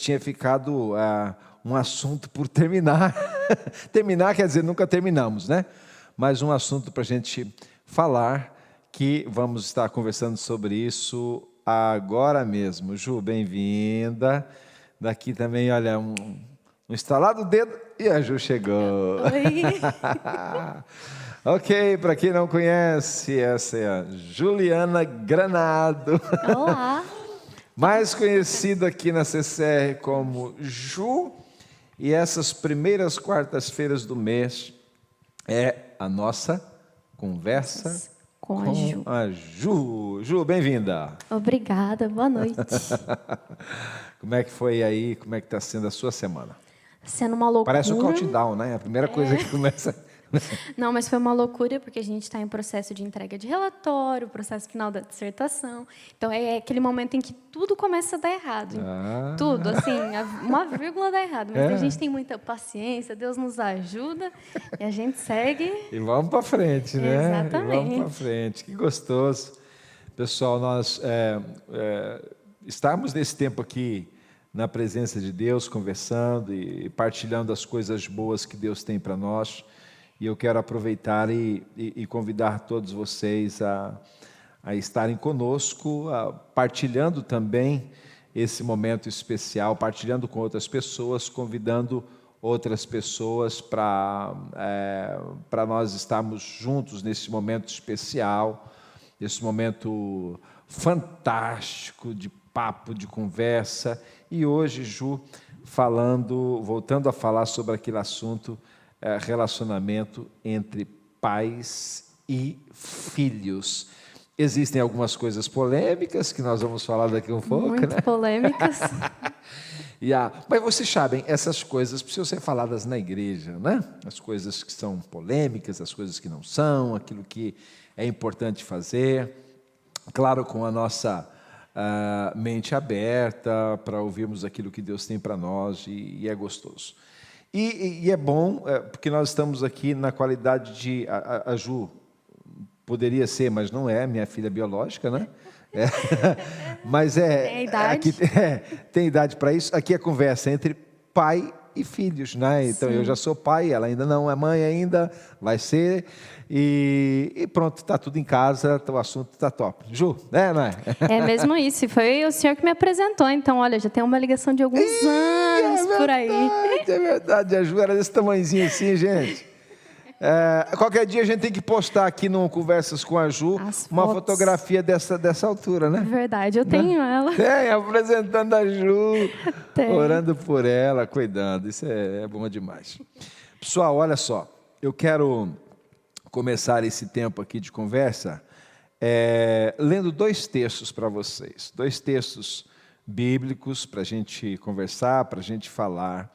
tinha ficado uh, um assunto por terminar. terminar quer dizer, nunca terminamos, né? Mas um assunto para a gente falar, que vamos estar conversando sobre isso agora mesmo. Ju, bem-vinda. Daqui também, olha, um, um instalado dedo e a Ju chegou. Oi. ok, para quem não conhece, essa é a Juliana Granado. Olá. Mais conhecida aqui na CCR como Ju. E essas primeiras quartas-feiras do mês é a nossa conversa com, com a Ju. A Ju, Ju bem-vinda. Obrigada, boa noite. como é que foi aí? Como é que está sendo a sua semana? Sendo uma loucura. Parece um countdown, né? A primeira coisa que começa Não, mas foi uma loucura, porque a gente está em processo de entrega de relatório, processo final da dissertação. Então, é aquele momento em que tudo começa a dar errado. Ah. Tudo, assim, uma vírgula dá errado. Mas É. a gente tem muita paciência, Deus nos ajuda e a gente segue. E vamos para frente, né? Exatamente. E vamos para frente. Que gostoso. Pessoal, nós é, é, estamos nesse tempo aqui na presença de Deus, conversando e partilhando as coisas boas que Deus tem para nós. E eu quero aproveitar e, e- e convidar todos vocês a, a estarem conosco, a- partilhando também esse momento especial, partilhando com outras pessoas, convidando outras pessoas para para nós estarmos juntos nesse momento especial, nesse momento fantástico de papo, de conversa. E hoje, Ju, falando, voltando a falar sobre aquele assunto, relacionamento entre pais e filhos. Existem algumas coisas polêmicas que nós vamos falar daqui um pouco, muito né? polêmicas. A- Mas vocês sabem, essas coisas precisam ser faladas na igreja, né? As coisas que são polêmicas, as coisas que não são, aquilo que é importante fazer. Claro, com a nossa ah, mente aberta para ouvirmos aquilo que Deus tem para nós e, e é gostoso. E, e- é bom, eh, porque nós estamos aqui na qualidade de. A, a- Ju poderia ser, mas não é, minha filha biológica, né? É. Mas é. Tem idade. Aqui, é, tem idade para isso. Aqui é conversa entre pai e filhos, né? Então eu já sou pai, ela ainda não é mãe ainda, vai ser. E, e pronto, está tudo em casa, o assunto está top. Ju, né, não é? É mesmo isso. Foi o senhor que me apresentou. Então, olha, já tem uma ligação de alguns anos é por aí. verdade, É verdade, a Ju era desse tamanhozinho assim, gente. É, qualquer dia a gente tem que postar aqui no Conversas com a Ju As uma fotos. fotografia dessa, dessa altura, né? Verdade, eu tenho ela. Tem, apresentando a Ju, Tem. orando por ela, cuidando. Isso é, é bom demais. Pessoal, olha só, eu quero começar esse tempo aqui de conversa é, lendo dois textos para vocês, dois textos bíblicos para a gente conversar, para a gente falar.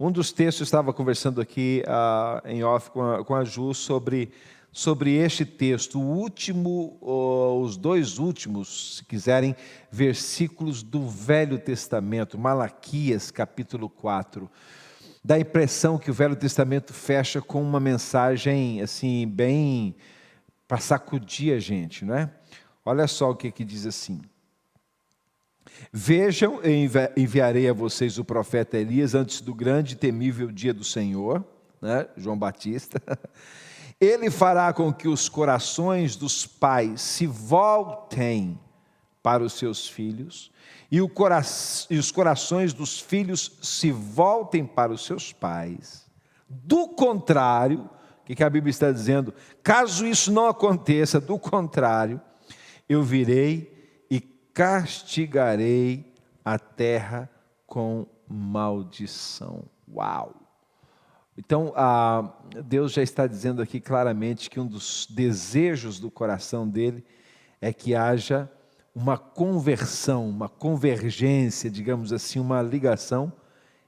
Um dos textos estava conversando aqui ah, em off com a, com a Ju sobre, sobre este texto, o último, ou os dois últimos, se quiserem, versículos do Velho Testamento, Malaquias capítulo 4. Dá a impressão que o Velho Testamento fecha com uma mensagem assim, bem para sacudir a gente, não é? Olha só o que, que diz assim. Vejam, eu envi- enviarei a vocês o profeta Elias antes do grande e temível dia do Senhor, né? João Batista. Ele fará com que os corações dos pais se voltem para os seus filhos e, cora- e os corações dos filhos se voltem para os seus pais. Do contrário, o que a Bíblia está dizendo? Caso isso não aconteça, do contrário, eu virei castigarei a terra com maldição. Uau! Então, ah, Deus já está dizendo aqui claramente que um dos desejos do coração dele é que haja uma conversão, uma convergência, digamos assim, uma ligação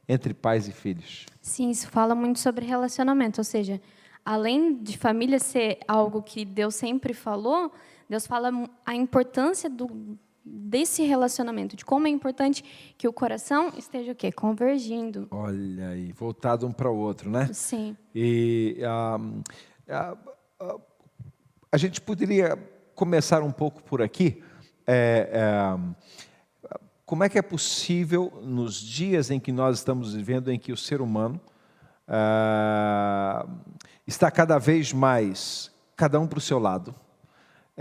entre pais e filhos. Sim, isso fala muito sobre relacionamento. Ou seja, além de família ser algo que Deus sempre falou, Deus fala a importância do, desse relacionamento, de como é importante que o coração esteja o quê? Convergindo. Olha aí, voltado um para o outro, né? Sim. E ah, ah, ah, a gente poderia começar um pouco por aqui, é, é, como é que é possível, nos dias em que nós estamos vivendo, em que o ser humano ah, está cada vez mais, cada um para o seu lado,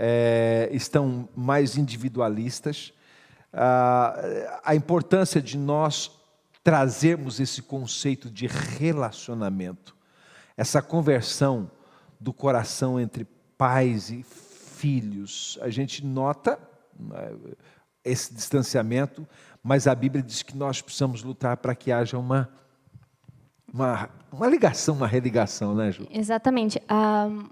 é, estão mais individualistas, ah, a importância de nós trazermos esse conceito de relacionamento, essa conversão do coração entre pais e filhos. A gente nota né, esse distanciamento, mas a Bíblia diz que nós precisamos lutar para que haja uma, uma, uma ligação, uma religação, né, Ju? Exatamente. Um,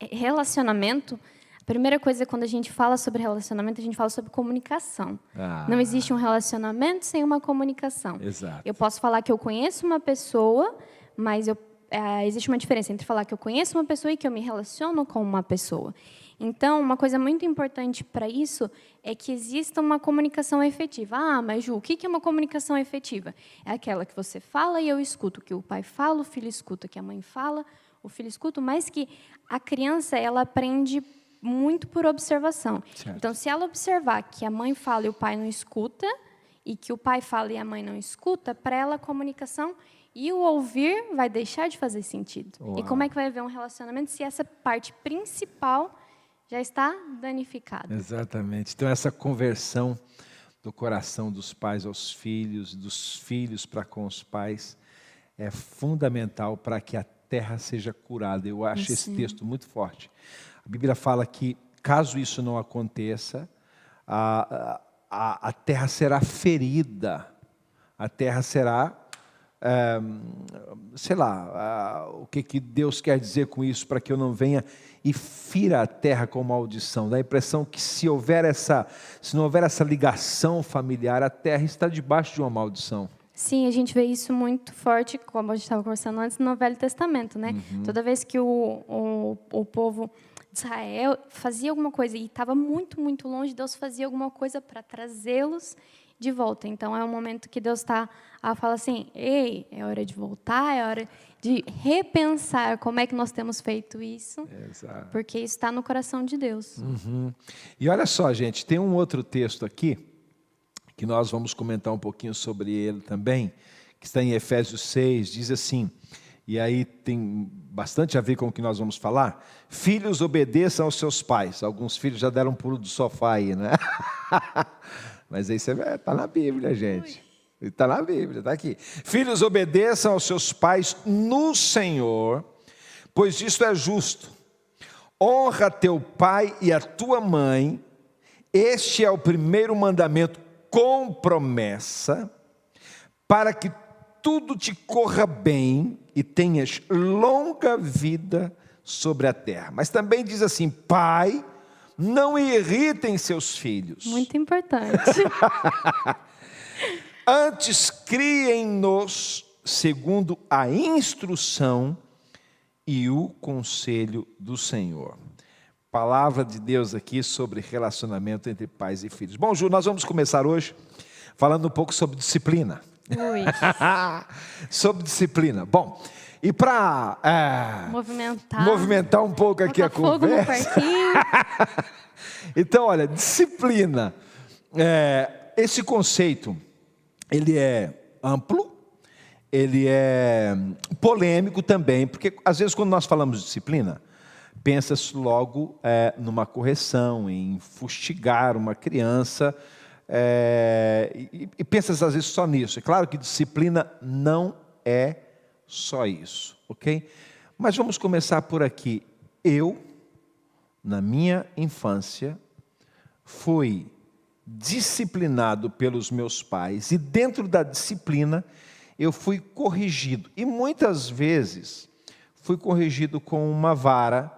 relacionamento, a primeira coisa quando a gente fala sobre relacionamento, a gente fala sobre comunicação. Ah. Não existe um relacionamento sem uma comunicação. Exato. Eu posso falar que eu conheço uma pessoa, mas eu, é, existe uma diferença entre falar que eu conheço uma pessoa e que eu me relaciono com uma pessoa. Então, uma coisa muito importante para isso é que exista uma comunicação efetiva. Ah, mas Ju, o que é uma comunicação efetiva? É aquela que você fala e eu escuto, que o pai fala, o filho escuta, que a mãe fala, o filho escuta, mas que a criança ela aprende muito por observação. Certo. Então, se ela observar que a mãe fala e o pai não escuta, e que o pai fala e a mãe não escuta, para ela a comunicação e o ouvir vai deixar de fazer sentido. Uau. E como é que vai haver um relacionamento se essa parte principal já está danificado. Exatamente. Então, essa conversão do coração dos pais aos filhos, dos filhos para com os pais, é fundamental para que a terra seja curada. Eu acho Sim. esse texto muito forte. A Bíblia fala que, caso isso não aconteça, a, a, a terra será ferida, a terra será é, sei lá, o que, que Deus quer dizer com isso, para que eu não venha e fira a terra com maldição. Dá a impressão que se houver essa, se não houver essa ligação familiar, a terra está debaixo de uma maldição. Sim, a gente vê isso muito forte, como a gente estava conversando antes, no Velho Testamento, né? Uhum. Toda vez que o, o, o povo de Israel fazia alguma coisa e estava muito, muito longe, Deus fazia alguma coisa para trazê-los de volta. Então é um momento que Deus está a falar assim: ei, é hora de voltar, é hora de repensar como é que nós temos feito isso, Exato. porque isso está no coração de Deus. Uhum. E olha só, gente, tem um outro texto aqui que nós vamos comentar um pouquinho sobre ele também, que está em Efésios 6, diz assim. E aí tem bastante a ver com o que nós vamos falar. Filhos obedeçam aos seus pais. Alguns filhos já deram um pulo do sofá aí, né? Mas aí você está na Bíblia, gente. Está na Bíblia, está aqui. Filhos, obedeçam aos seus pais no Senhor, pois isto é justo. Honra teu pai e a tua mãe, este é o primeiro mandamento com promessa, para que tudo te corra bem e tenhas longa vida sobre a terra. Mas também diz assim: Pai, não irritem seus filhos. Muito importante. Antes criem-nos segundo a instrução e o conselho do Senhor. Palavra de Deus aqui sobre relacionamento entre pais e filhos. Bom, Ju, nós vamos começar hoje falando um pouco sobre disciplina. sobre disciplina. Bom, e para é, movimentar. movimentar um pouco aqui a conversa. então, olha, disciplina. É, esse conceito, ele é amplo, ele é polêmico também, porque às vezes quando nós falamos de disciplina, pensa-se logo é, numa correção, em fustigar uma criança, é, e, e pensa às vezes só nisso. É claro que disciplina não é só isso, ok? Mas vamos começar por aqui. Eu, na minha infância, fui disciplinado pelos meus pais e dentro da disciplina eu fui corrigido. E muitas vezes fui corrigido com uma vara,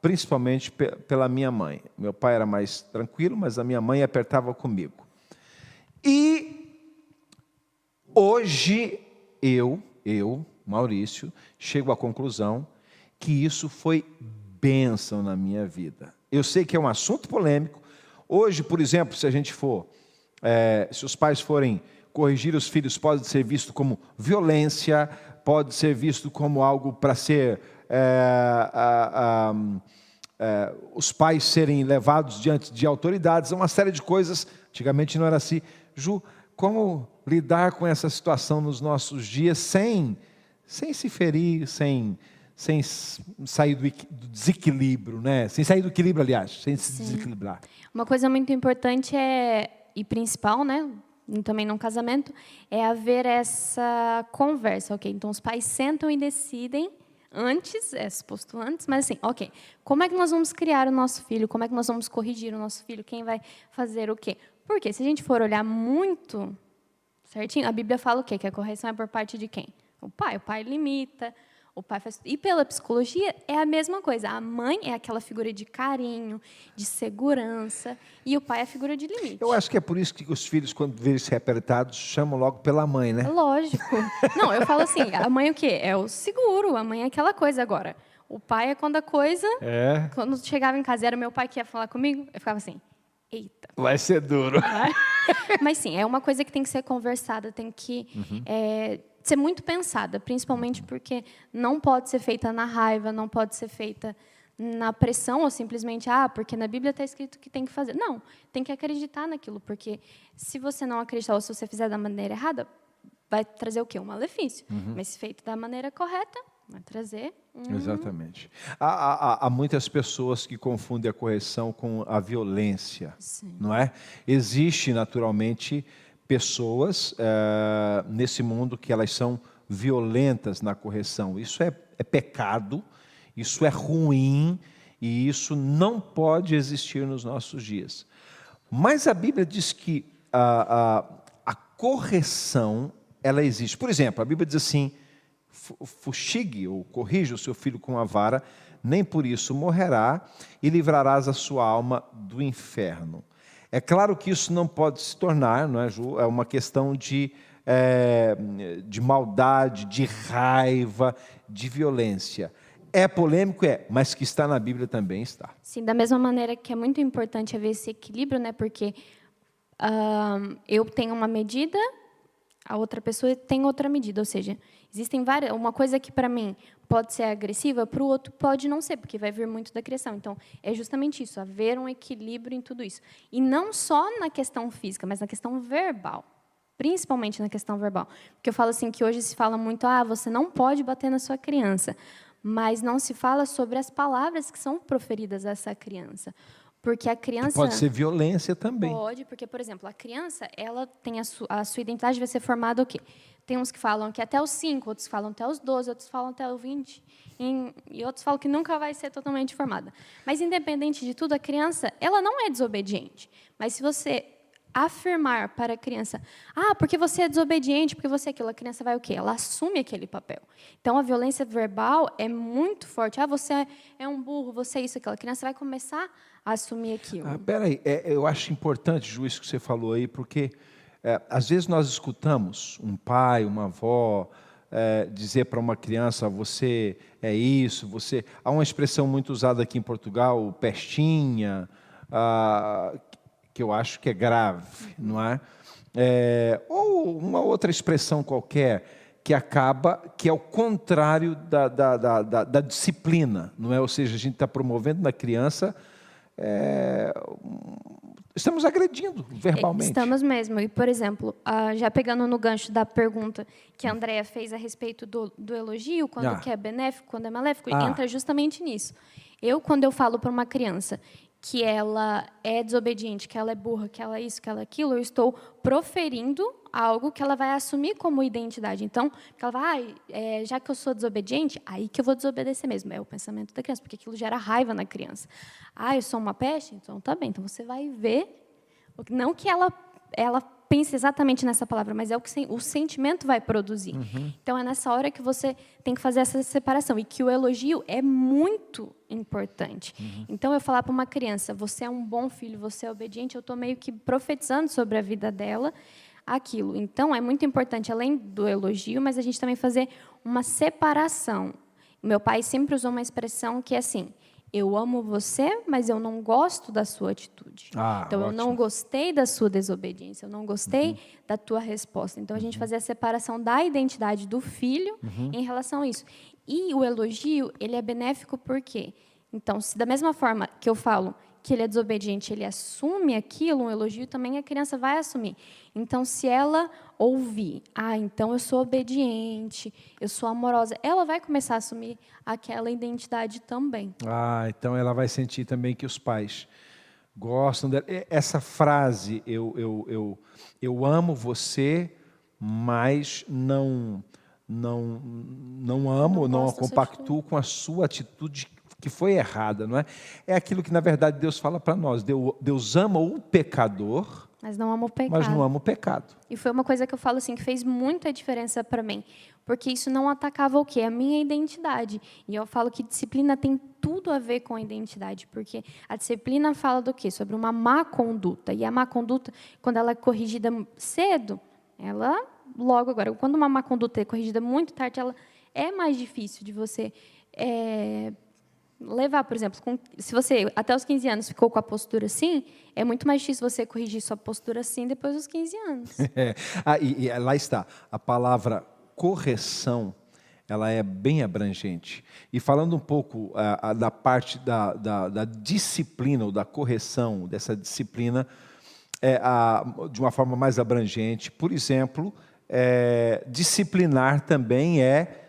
principalmente pela minha mãe. Meu pai era mais tranquilo, mas a minha mãe apertava comigo. E hoje eu, eu Maurício, chego à conclusão que isso foi bênção na minha vida. Eu sei que é um assunto polêmico. Hoje, por exemplo, se a gente for, é, se os pais forem corrigir os filhos, pode ser visto como violência, pode ser visto como algo para ser. É, a, a, é, os pais serem levados diante de autoridades, uma série de coisas. Antigamente não era assim, Ju, como lidar com essa situação nos nossos dias sem, sem se ferir, sem, sem sair do, desequilíbrio, né? Sem sair do equilíbrio, aliás, sem se desequilibrar. Uma coisa muito importante é e principal, né? Também num casamento, é haver essa conversa, ok? Então os pais sentam e decidem antes, é suposto antes, mas assim, ok, como é que nós vamos criar o nosso filho? Como é que nós vamos corrigir o nosso filho? Quem vai fazer o quê? Porque se a gente for olhar muito certinho, a Bíblia fala o quê? Que a correção é por parte de quem? O pai. O pai limita, o pai faz. E pela psicologia é a mesma coisa. A mãe é aquela figura de carinho, de segurança, e o pai é a figura de limite. Eu acho que é por isso que os filhos, quando vêem se apertados, chamam logo pela mãe, né? Lógico. Não, eu falo assim: a mãe é o quê? É o seguro, a mãe é aquela coisa agora. O pai é quando a coisa. É. Quando chegava em casa, era meu pai que ia falar comigo, eu ficava assim. Eita. Vai ser duro. Vai? Mas sim, é uma coisa que tem que ser conversada, tem que uhum. é, ser muito pensada, principalmente porque não pode ser feita na raiva, não pode ser feita na pressão ou simplesmente ah porque na Bíblia está escrito que tem que fazer não tem que acreditar naquilo porque se você não acreditar ou se você fizer da maneira errada vai trazer o quê um malefício uhum. mas se feito da maneira correta vai trazer um... exatamente há, há, há, muitas pessoas que confundem a correção com a violência Sim. não é existe naturalmente pessoas uh, nesse mundo que elas são violentas na correção. Isso é, é pecado, isso é ruim e isso não pode existir nos nossos dias. Mas a Bíblia diz que a, a, a correção ela existe. Por exemplo, a Bíblia diz assim: fuxigue ou corrija o seu filho com a vara, nem por isso morrerá, e livrarás a sua alma do inferno. É claro que isso não pode se tornar, não é, Ju? É uma questão de, é, de maldade, de raiva, de violência. É polêmico, é, mas que está na Bíblia também está. Sim, da mesma maneira que é muito importante haver esse equilíbrio, né? Porque eu tenho uma medida, a outra pessoa tem outra medida, ou seja, existem várias. Uma coisa que para mim pode ser agressiva, para o outro pode não ser, porque vai vir muito da criação. Então, é justamente isso, haver um equilíbrio em tudo isso. E não só na questão física, mas na questão verbal. Principalmente na questão verbal. Porque eu falo assim que hoje se fala muito, ah, você não pode bater na sua criança. Mas não se fala sobre as palavras que são proferidas a essa criança. Porque a criança. Pode ser violência também. Pode, porque, por exemplo, a criança, ela tem a, su, a sua identidade vai ser formada o quê? Tem uns que falam que até os 5, outros falam até os 12, outros falam até os 20, e, outros falam que nunca vai ser totalmente formada. Mas, independente de tudo, a criança, ela não é desobediente. Mas se você afirmar para a criança, ah, porque você é desobediente, porque você é aquilo, a criança vai o quê? Ela assume aquele papel. Então, a violência verbal é muito forte. Ah, você é um burro, você é isso, aquilo. A criança vai começar a assumir aquilo. Ah, peraí, é, eu acho importante, Juiz, que você falou aí, porque é, às vezes nós escutamos um pai, uma avó, é, dizer para uma criança, você é isso, você... Há uma expressão muito usada aqui em Portugal, pestinha, ah, que eu acho que é grave, não é? é? Ou uma outra expressão qualquer que acaba, que é o contrário da, da, da, da, da disciplina, não é? Ou seja, a gente está promovendo na criança é, estamos agredindo verbalmente. Estamos mesmo. E, por exemplo, uh, já pegando no gancho da pergunta que a Andrea fez a respeito do, do elogio, quando ah. que é benéfico, quando é maléfico, ah. entra justamente nisso. Eu, quando eu falo para uma criança que ela é desobediente, que ela é burra, que ela é isso, que ela é aquilo, eu estou proferindo algo que ela vai assumir como identidade. Então, ela vai, ah, é, já que eu sou desobediente, aí que eu vou desobedecer mesmo. É o pensamento da criança, porque aquilo gera raiva na criança. Ah, eu sou uma peste? Então, tá bem. Então, você vai ver, não que ela, ela pense exatamente nessa palavra, mas é o que o sentimento vai produzir. Uhum. Então é nessa hora que você tem que fazer essa separação e que o elogio é muito importante. Uhum. Então eu falar para uma criança, você é um bom filho, você é obediente, eu estou meio que profetizando sobre a vida dela aquilo. Então é muito importante além do elogio, mas a gente também fazer uma separação. Meu pai sempre usou uma expressão que é assim: eu amo você, mas eu não gosto da sua atitude. Ah, então, ótimo. eu não gostei da sua desobediência, eu não gostei uhum. da tua resposta. Então, a gente uhum. fazia a separação da identidade do filho uhum. em relação a isso. E o elogio, ele é benéfico por quê? Então, se da mesma forma que eu falo que ele é desobediente, ele assume aquilo, um elogio também a criança vai assumir. Então, se ela ouvir, ah, então eu sou obediente, eu sou amorosa, ela vai começar a assumir aquela identidade também. Ah, então ela vai sentir também que os pais gostam dela. Essa frase, eu, eu, eu, eu amo você, mas não não não amo, não, não compactuo com a sua atitude que foi errada, não é? É aquilo que na verdade Deus fala para nós. Deus, Deus ama o pecador, mas não ama o pecado. Mas não ama o pecado. E foi uma coisa que eu falo assim que fez muita diferença para mim, porque isso não atacava o quê? A minha identidade. E eu falo que disciplina tem tudo a ver com a identidade, porque a disciplina fala do quê? Sobre uma má conduta. E a má conduta, quando ela é corrigida cedo, ela logo agora. Quando uma má conduta é corrigida muito tarde, ela é mais difícil de você é, levar, por exemplo, com, se você até os 15 anos ficou com a postura assim, é muito mais difícil você corrigir sua postura assim depois dos 15 anos. É. Ah, e, e, lá está, a palavra correção, ela é bem abrangente. E falando um pouco ah, da parte da, da, da, disciplina, ou da correção dessa disciplina, é, a, de uma forma mais abrangente, por exemplo, é, disciplinar também é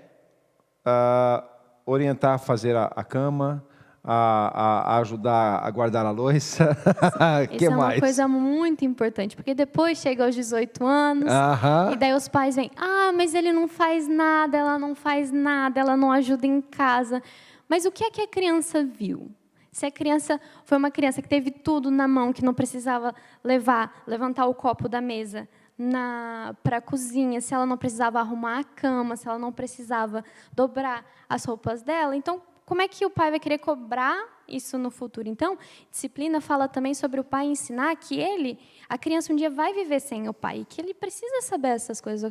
uh, orientar a fazer a, a cama, a, a, ajudar a guardar a louça. que Isso é uma coisa muito importante, porque depois chega aos 18 anos, e daí os pais vêm, ah, mas ele não faz nada, ela não faz nada, ela não ajuda em casa. Mas o que é que a criança viu? Se a criança foi uma criança que teve tudo na mão, que não precisava levar, levantar o copo da mesa, para a cozinha, se ela não precisava arrumar a cama, se ela não precisava dobrar as roupas dela. Então, como é que o pai vai querer cobrar isso no futuro? Então, disciplina fala também sobre o pai ensinar que ele, a criança um dia vai viver sem o pai, e que ele precisa saber essas coisas.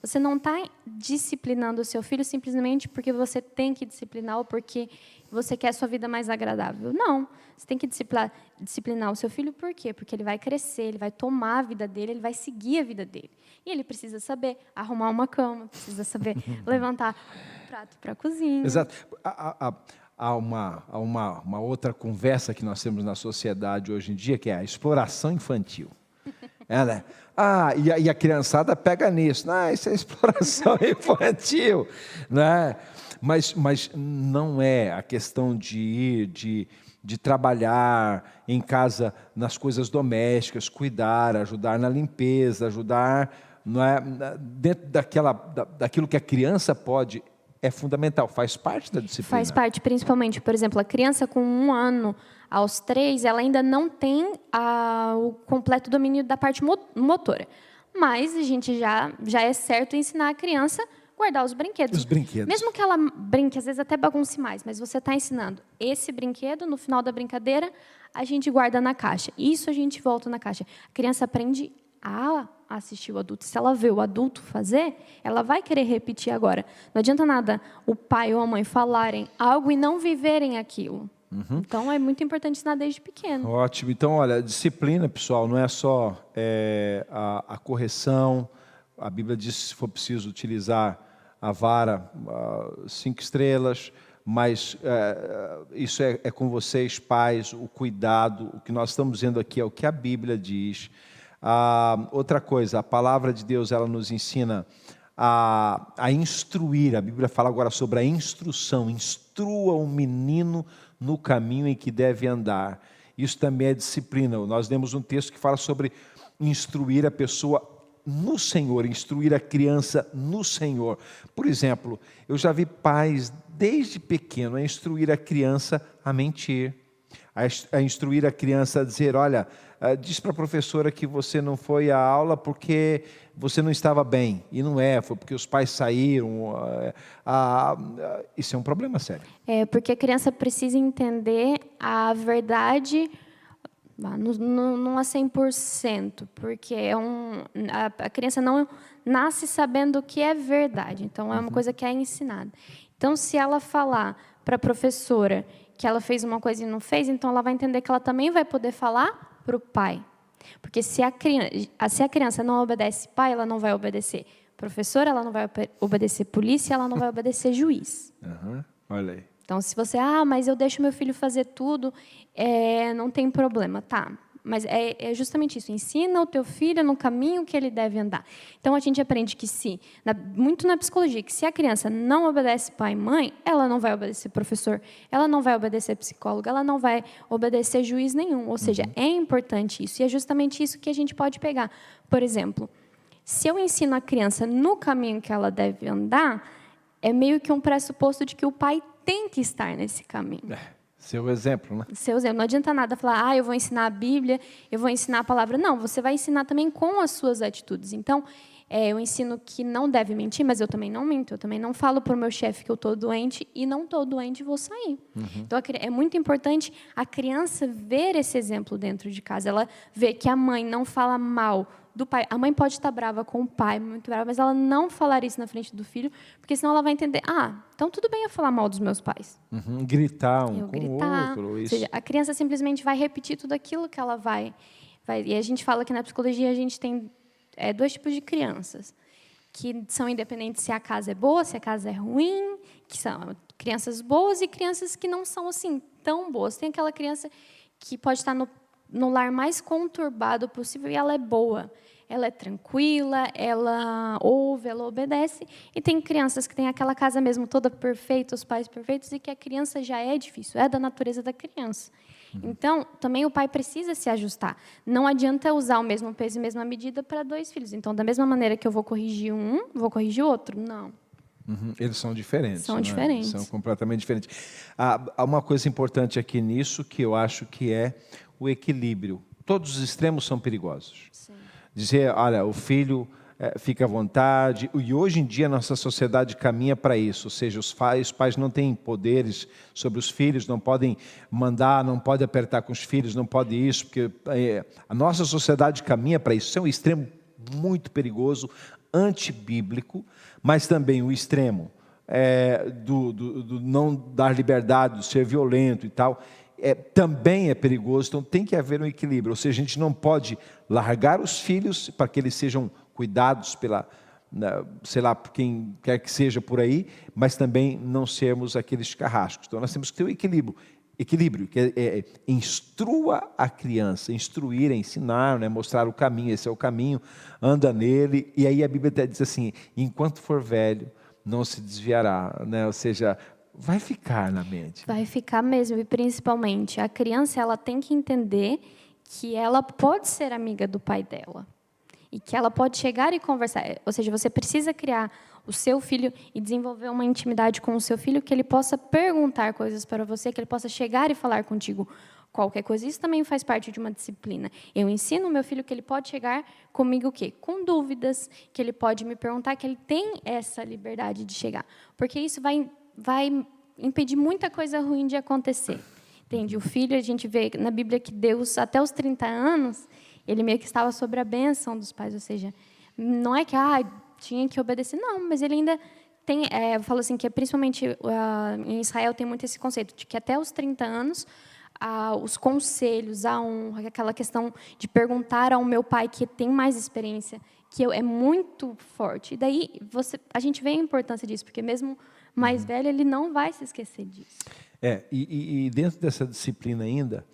Você não está disciplinando o seu filho simplesmente porque você tem que disciplinar ou porque você quer a sua vida mais agradável. Não. Você tem que disciplinar, disciplinar o seu filho por quê? Porque ele vai crescer, ele vai tomar a vida dele, ele vai seguir a vida dele. E ele precisa saber arrumar uma cama, precisa saber levantar o prato para a cozinha. Exato. Há, há, há, uma, há uma, uma outra conversa que nós temos na sociedade hoje em dia, que é a exploração infantil. É, né? Ah, e a, e a criançada pega nisso. Ah, isso é exploração infantil. Né? Mas, mas não é a questão de ir, de, de trabalhar em casa nas coisas domésticas, cuidar, ajudar na limpeza, ajudar não é, dentro daquela, da, daquilo que a criança pode, é fundamental, faz parte da disciplina. Faz parte, principalmente, por exemplo, a criança com um ano aos três, ela ainda não tem o completo domínio da parte motora. Mas a gente já, já é certo ensinar a criança guardar os brinquedos. Os brinquedos. Mesmo que ela brinque, às vezes até bagunce mais, mas você está ensinando esse brinquedo, no final da brincadeira, a gente guarda na caixa. Isso a gente volta na caixa. A criança aprende a assistir o adulto. Se ela vê o adulto fazer, ela vai querer repetir agora. Não adianta nada o pai ou a mãe falarem algo e não viverem aquilo. Uhum. Então é muito importante ensinar desde pequeno. Ótimo. Então, olha, disciplina, pessoal, não é só é, a, a correção, a Bíblia diz se for preciso utilizar a vara, cinco estrelas, mas é, isso é, é, com vocês, pais, o cuidado. O que nós estamos dizendo aqui é o que a Bíblia diz. Ah, outra coisa, a palavra de Deus ela nos ensina a, a instruir. A Bíblia fala agora sobre a instrução. Instrua o menino no caminho em que deve andar. Isso também é disciplina. Nós lemos um texto que fala sobre instruir a pessoa no Senhor, instruir a criança no Senhor. Por exemplo, eu já vi pais desde pequeno a instruir a criança a mentir, a instruir a criança a dizer: olha, eh, diz para a professora que você não foi à aula porque você não estava bem. E não é, foi porque os pais saíram. Ah, isso é um problema sério. É, porque a criança precisa entender a verdade não, a 100%, porque é um, a, a, criança não nasce sabendo o que é verdade, então é uma uhum. coisa que é ensinada. Então, se ela falar para a professora que ela fez uma coisa e não fez, então ela vai entender que ela também vai poder falar para o pai. Porque se a, criança, se a criança não obedece pai, ela não vai obedecer professor, ela não vai obedecer polícia, ela não vai obedecer juiz. Uhum. Olha aí. Então, se você, ah, mas eu deixo meu filho fazer tudo, é, não tem problema, tá? Mas é, é, justamente isso. Ensina o teu filho no caminho que ele deve andar. Então a gente aprende que se, na, muito na psicologia, que se a criança não obedece pai e mãe, ela não vai obedecer professor, ela não vai obedecer psicólogo, ela não vai obedecer juiz nenhum. Ou seja, uhum. é importante isso. E é justamente isso que a gente pode pegar. Por exemplo, se eu ensino a criança no caminho que ela deve andar, é meio que um pressuposto de que o pai tem que estar nesse caminho. É. Seu exemplo, né? Seu exemplo. Não adianta nada falar, ah, eu vou ensinar a Bíblia, eu vou ensinar a palavra. Não, você vai ensinar também com as suas atitudes. Então, é, eu ensino que não deve mentir, mas eu também não minto. Eu também não falo para o meu chefe que eu estou doente e não estou doente e vou sair. Uhum. Então, é muito importante a criança ver esse exemplo dentro de casa. Ela vê que a mãe não fala mal do pai. A mãe pode estar brava com o pai, muito brava, mas ela não falar isso na frente do filho, porque senão ela vai entender, ah, então tudo bem eu falar mal dos meus pais. Uhum, gritar um eu com gritar. o outro. Ou seja, a criança simplesmente vai repetir tudo aquilo que ela vai, vai. E a gente fala que na psicologia a gente tem é, dois tipos de crianças, que são independentes se a casa é boa, se a casa é ruim, que são crianças boas e crianças que não são assim tão boas. Tem aquela criança que pode estar no, no lar mais conturbado possível e ela é boa ela é tranquila, ela ouve, ela obedece. E tem crianças que têm aquela casa mesmo toda perfeita, os pais perfeitos, e que a criança já é difícil, é da natureza da criança. Uhum. Então, também o pai precisa se ajustar. Não adianta usar o mesmo peso e a mesma medida para dois filhos. Então, da mesma maneira que eu vou corrigir um, vou corrigir o outro. Não. Uhum. Eles são diferentes. São né? diferentes. São completamente diferentes. Há uma coisa importante aqui nisso que eu acho que é o equilíbrio. Todos os extremos são perigosos. Sim dizer, olha, o filho é, fica à vontade. E hoje em dia nossa sociedade caminha para isso, ou seja, os pais, os pais não têm poderes sobre os filhos, não podem mandar, não podem apertar com os filhos, não pode isso, porque é, a nossa sociedade caminha para isso. Isso é um extremo muito perigoso, antibíblico, mas também o extremo é, do, do, do não dar liberdade, do ser violento e tal é, também é perigoso, então tem que haver um equilíbrio. Ou seja, a gente não pode largar os filhos para que eles sejam cuidados pela, sei lá, por quem quer que seja por aí, mas também não sermos aqueles carrascos. Então nós temos que ter um equilíbrio. Equilíbrio, que é, é, é, instrua a criança, instruir é ensinar, né, mostrar o caminho, esse é o caminho, anda nele, e aí a Bíblia até diz assim: enquanto for velho, não se desviará, né? ou seja, vai ficar na mente. Vai ficar mesmo, e principalmente a criança ela tem que entender que ela pode ser amiga do pai dela e que ela pode chegar e conversar. Ou seja, você precisa criar o seu filho e desenvolver uma intimidade com o seu filho que ele possa perguntar coisas para você, que ele possa chegar e falar contigo qualquer coisa. Isso também faz parte de uma disciplina. Eu ensino o meu filho que ele pode chegar comigo o quê? Com dúvidas, que ele pode me perguntar, que ele tem essa liberdade de chegar. Porque isso vai vai impedir muita coisa ruim de acontecer. Entende? O filho, a gente vê na Bíblia que Deus, até os 30 anos, ele meio que estava sobre a benção dos pais, ou seja, não é que ah, tinha que obedecer, não, mas ele ainda tem, é, eu falo assim, que é principalmente uh, em Israel tem muito esse conceito de que até os 30 anos, os conselhos, a honra, aquela questão de perguntar ao meu pai que tem mais experiência, que eu, é muito forte. E daí você, a gente vê a importância disso, porque mesmo mais uhum. velho, ele não vai se esquecer disso. É, e, e dentro dessa disciplina ainda,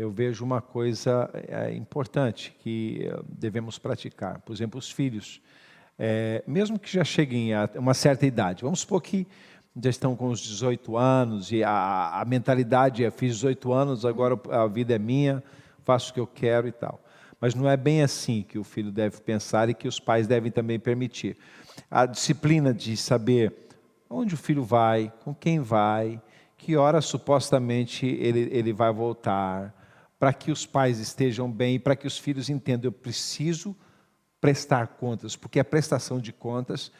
eu vejo uma coisa é, importante que eh, devemos praticar. Por exemplo, os filhos, é, mesmo que já cheguem a uma certa idade, vamos supor que já estão com os 18 anos e a, a mentalidade é: fiz 18 anos, agora a vida é minha, faço o que eu quero e tal. Mas não é bem assim que o filho deve pensar e que os pais devem também permitir. A disciplina de saber onde o filho vai, com quem vai, que hora supostamente ele, ele vai voltar, para que os pais estejam bem, para que os filhos entendam, eu preciso prestar contas, porque a prestação de contas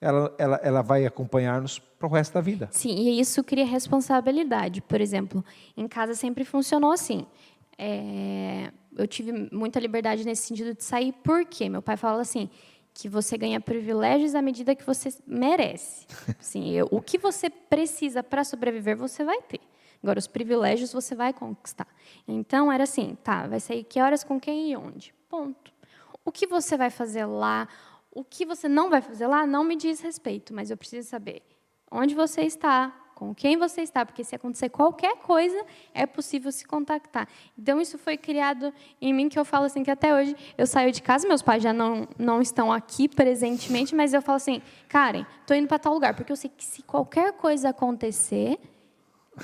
ela, ela, ela vai acompanhar-nos para o resto da vida. Sim, e isso cria responsabilidade. Por exemplo, em casa sempre funcionou assim. É, eu tive muita liberdade nesse sentido de sair, porque meu pai fala assim: que você ganha privilégios à medida que você merece. Sim, o que você precisa para sobreviver, você vai ter. Agora, os privilégios você vai conquistar. Então, era assim, tá, vai sair que horas, com quem e onde. Ponto. O que você vai fazer lá, o que você não vai fazer lá, não me diz respeito, mas eu preciso saber onde você está, com quem você está, porque se acontecer qualquer coisa, é possível se contactar. Então, isso foi criado em mim, que eu falo assim, que até hoje eu saio de casa, meus pais já não, não estão aqui presentemente, mas eu falo assim, Karen, estou indo para tal lugar, porque eu sei que se qualquer coisa acontecer,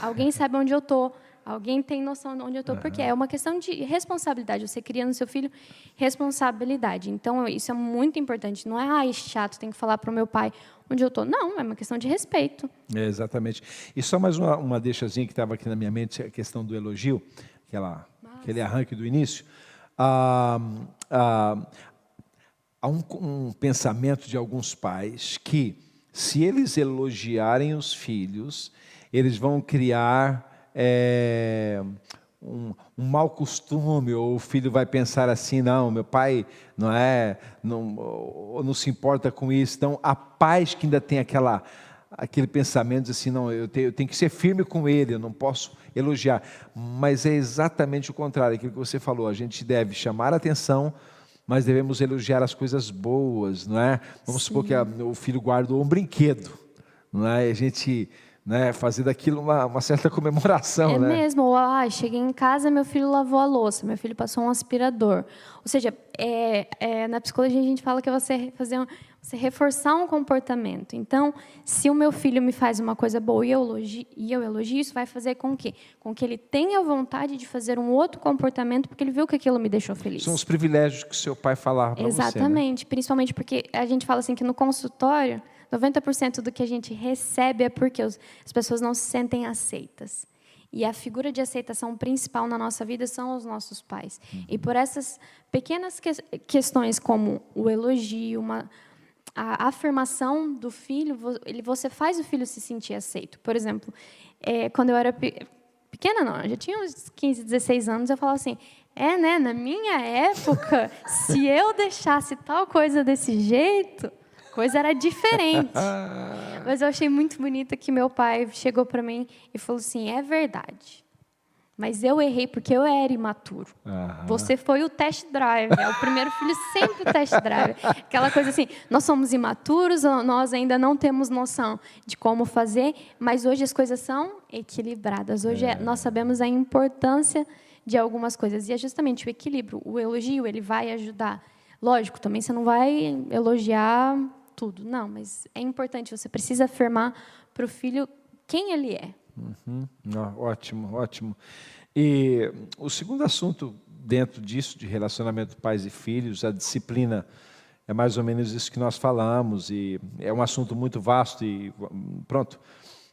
alguém sabe onde eu estou, Alguém tem noção de onde eu estou, porque é uma questão de responsabilidade. Você cria no seu filho responsabilidade. Então, isso é muito importante. Não é, ah, é chato, tem que falar para o meu pai onde eu estou. Não, é uma questão de respeito. É, exatamente. E só mais uma, uma deixazinha que estava aqui na minha mente, a questão do elogio, aquela, aquele arranque do início. Ah, ah, há um, um pensamento de alguns pais que, se eles elogiarem os filhos, eles vão criar é, um, um mau costume, ou o filho vai pensar assim, não, meu pai não é, não, não se importa com isso. Então, a paz que ainda tem aquela, aquele pensamento assim, não, eu tenho, eu tenho que ser firme com ele, eu não posso elogiar. Mas é exatamente o contrário, aquilo que você falou, a gente deve chamar a atenção, mas devemos elogiar as coisas boas, não é? Vamos Sim. supor que a, o filho guardou um brinquedo, não é? A gente né, fazer daquilo uma, uma certa comemoração. É né? mesmo. Ou, ah, cheguei em casa, meu filho lavou a louça, meu filho passou um aspirador. Ou seja, é, é, na psicologia a gente fala que é você fazer um, você reforçar um comportamento. Então, se o meu filho me faz uma coisa boa e eu elogio, e eu elogio isso vai fazer com que, com que ele tenha vontade de fazer um outro comportamento, porque ele viu que aquilo me deixou feliz. São os privilégios que seu pai falava para você. Né? Exatamente, né? principalmente porque a gente fala assim que no consultório 90% do que a gente recebe é porque as pessoas não se sentem aceitas. E a figura de aceitação principal na nossa vida são os nossos pais. Uhum. E por essas pequenas que questões, como o elogio, uma, a afirmação do filho, ele, você faz o filho se sentir aceito. Por exemplo, é, quando eu era pequena, não, eu já tinha uns 15, 16 anos, eu falava assim: é, né, na minha época, se eu deixasse tal coisa desse jeito coisa era diferente. Mas eu achei muito bonito que meu pai chegou para mim e falou assim: é verdade. Mas eu errei porque eu era imaturo. Uhum. Você foi o test drive. É o primeiro filho sempre o test drive. Aquela coisa assim, nós somos imaturos, nós ainda não temos noção de como fazer, mas hoje as coisas são equilibradas. Hoje é. É, nós sabemos a importância de algumas coisas. E é justamente o equilíbrio. O elogio, ele vai ajudar. Lógico, também você não vai elogiar tudo. Não, mas é importante, você precisa afirmar para o filho quem ele é. Uhum. Oh, ótimo, ótimo. E o segundo assunto dentro disso, de relacionamento pais e filhos, a disciplina, é mais ou menos isso que nós falamos, e é um assunto muito vasto, e pronto,